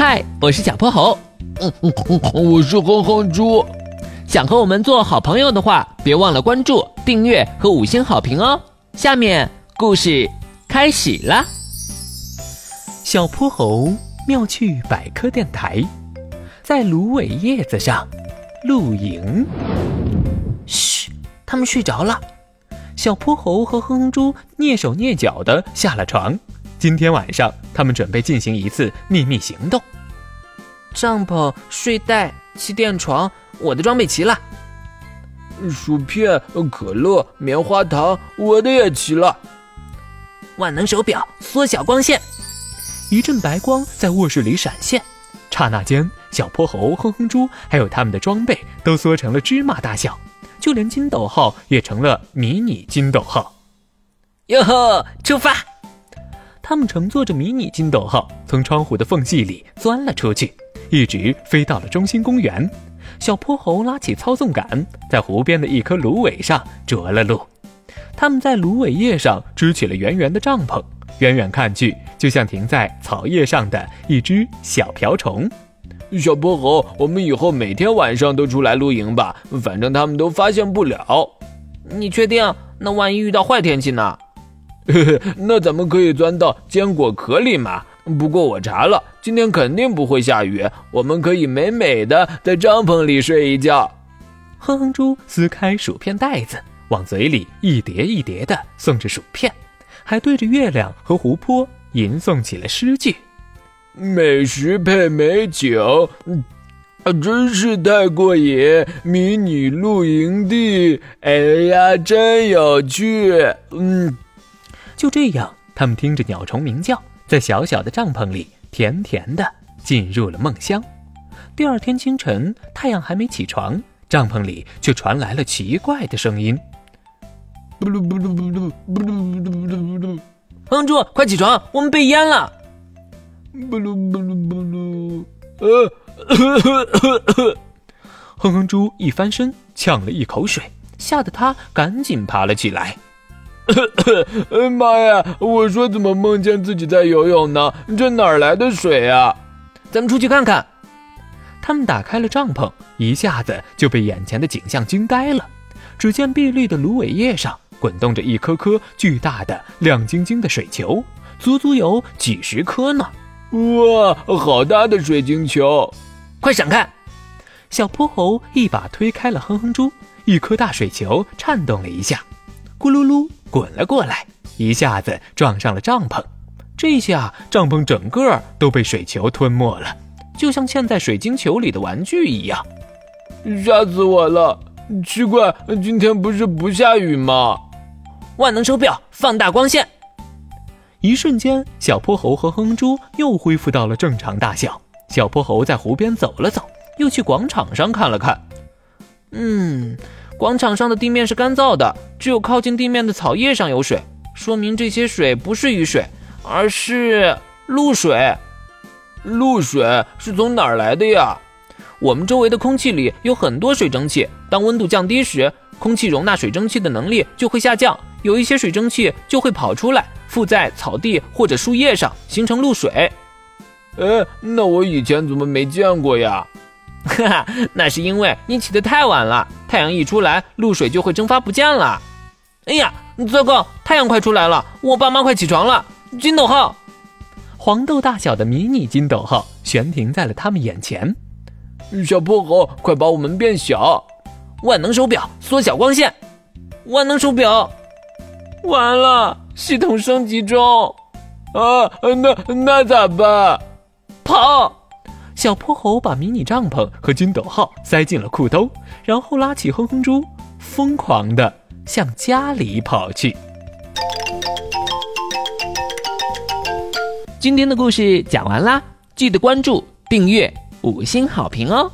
嗨，我是小泼猴。嗯嗯嗯，我是哼哼猪。想和我们做好朋友的话，别忘了关注、订阅和五星好评哦。下面故事开始啦。小泼猴妙趣百科电台，在芦苇叶子上露营。嘘，他们睡着了。小泼猴和哼哼猪蹑手蹑脚地下了床。今天晚上，他们准备进行一次秘密行动。帐篷、睡袋、气垫床，我的装备齐了。薯片、可乐、棉花糖，我的也齐了。万能手表，缩小光线。一阵白光在卧室里闪现，刹那间，小泼猴、哼哼猪还有他们的装备都缩成了芝麻大小，就连金斗号也成了迷你金斗号。哟呵，出发！他们乘坐着迷你金斗号，从窗户的缝隙里钻了出去，一直飞到了中心公园。小泼猴拉起操纵杆，在湖边的一棵芦苇上着了陆。他们在芦苇叶上支起了圆圆的帐篷，远远看去，就像停在草叶上的一只小瓢虫。小泼猴，我们以后每天晚上都出来露营吧，反正他们都发现不了。你确定？那万一遇到坏天气呢？那咱们可以钻到坚果壳里嘛。不过我查了，今天肯定不会下雨，我们可以美美的在帐篷里睡一觉。哼哼猪撕开薯片袋子，往嘴里一叠一叠的送着薯片，还对着月亮和湖泊吟诵起了诗句：“美食配美酒，啊，真是太过瘾！迷你露营地，哎呀，真有趣！”嗯。就这样，他们听着鸟虫鸣叫，在小小的帐篷里甜甜的进入了梦乡。第二天清晨，太阳还没起床，帐篷里却传来了奇怪的声音：“不噜不噜不噜不噜不噜不噜不噜！”哼猪，快起床，我们被淹了！不噜不噜不噜，呃，哼哼猪一翻身，呛了一口水，吓得他赶紧爬了起来。妈呀！我说怎么梦见自己在游泳呢？这哪来的水啊？咱们出去看看。他们打开了帐篷，一下子就被眼前的景象惊呆了。只见碧绿的芦苇叶上滚动着一颗颗巨大的、亮晶晶的水球，足足有几十颗呢！哇，好大的水晶球！快闪开！小泼猴一把推开了哼哼猪，一颗大水球颤动了一下，咕噜噜。滚了过来，一下子撞上了帐篷，这下帐篷整个都被水球吞没了，就像嵌在水晶球里的玩具一样。吓死我了！奇怪，今天不是不下雨吗？万能手表，放大光线。一瞬间，小泼猴和哼猪又恢复到了正常大小。小泼猴在湖边走了走，又去广场上看了看。嗯。广场上的地面是干燥的，只有靠近地面的草叶上有水，说明这些水不是雨水，而是露水。露水是从哪儿来的呀？我们周围的空气里有很多水蒸气，当温度降低时，空气容纳水蒸气的能力就会下降，有一些水蒸气就会跑出来，附在草地或者树叶上，形成露水。哎，那我以前怎么没见过呀？哈哈，那是因为你起得太晚了。太阳一出来，露水就会蒸发不见了。哎呀，糟糕！太阳快出来了，我爸妈快起床了。金斗号，黄豆大小的迷你金斗号悬停在了他们眼前。小破猴，快把我们变小！万能手表，缩小光线。万能手表，完了，系统升级中。啊，那那咋办？跑！小泼猴把迷你帐篷和筋斗号塞进了裤兜，然后拉起哼哼猪，疯狂地向家里跑去。今天的故事讲完啦，记得关注、订阅、五星好评哦！